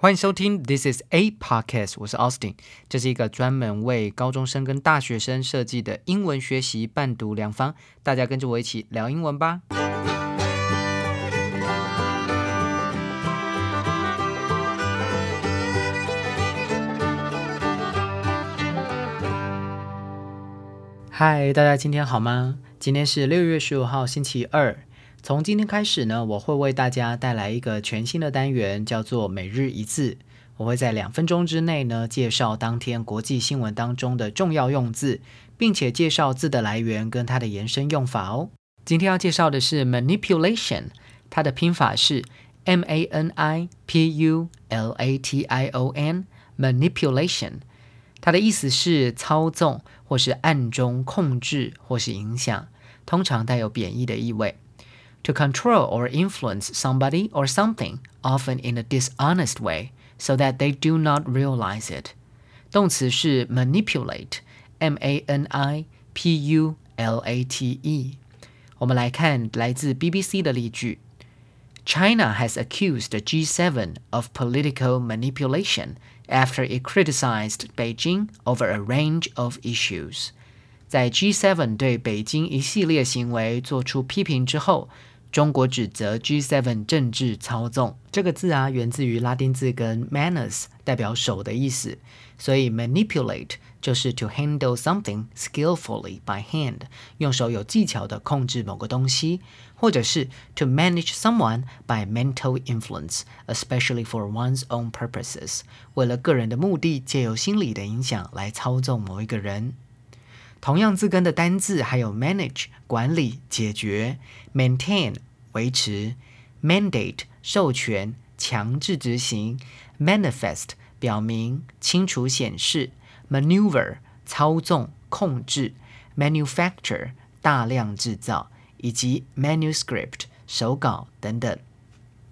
欢迎收听 This is a podcast，我是 Austin，这是一个专门为高中生跟大学生设计的英文学习伴读良方，大家跟着我一起聊英文吧。嗨，大家今天好吗？今天是六月十五号，星期二。从今天开始呢，我会为大家带来一个全新的单元，叫做每日一字。我会在两分钟之内呢，介绍当天国际新闻当中的重要用字，并且介绍字的来源跟它的延伸用法哦。今天要介绍的是 manipulation，它的拼法是 m a n i p u l a t i o n，manipulation。它的意思是操纵，或是暗中控制，或是影响，通常带有贬义的意味。To control or influence somebody or something, often in a dishonest way, so that they do not realize it. 动词是 manipulate，m-a-n-i-p-u-l-a-t-e。我们来看来自 BBC 的例句：China has accused the G7 of political manipulation after it criticized Beijing over a range of issues. 在 G7 对北京一系列行为做出批评之后， 中国指责 G7 政治操纵。这个字啊，源自于拉丁字根 manus，代表手的意思。所以 manipulate 就是 to handle something skillfully by hand，用手有技巧的控制某个东西，或者是 to manage someone by mental influence，especially for one's own purposes，为了个人的目的，借由心理的影响来操纵某一个人。同样字根的单字还有 manage 管理、解决，maintain 维持，mandate 授权、强制执行，manifest 表明、清楚显示，maneuver 操纵、控制，manufacture 大量制造，以及 manuscript 手稿等等。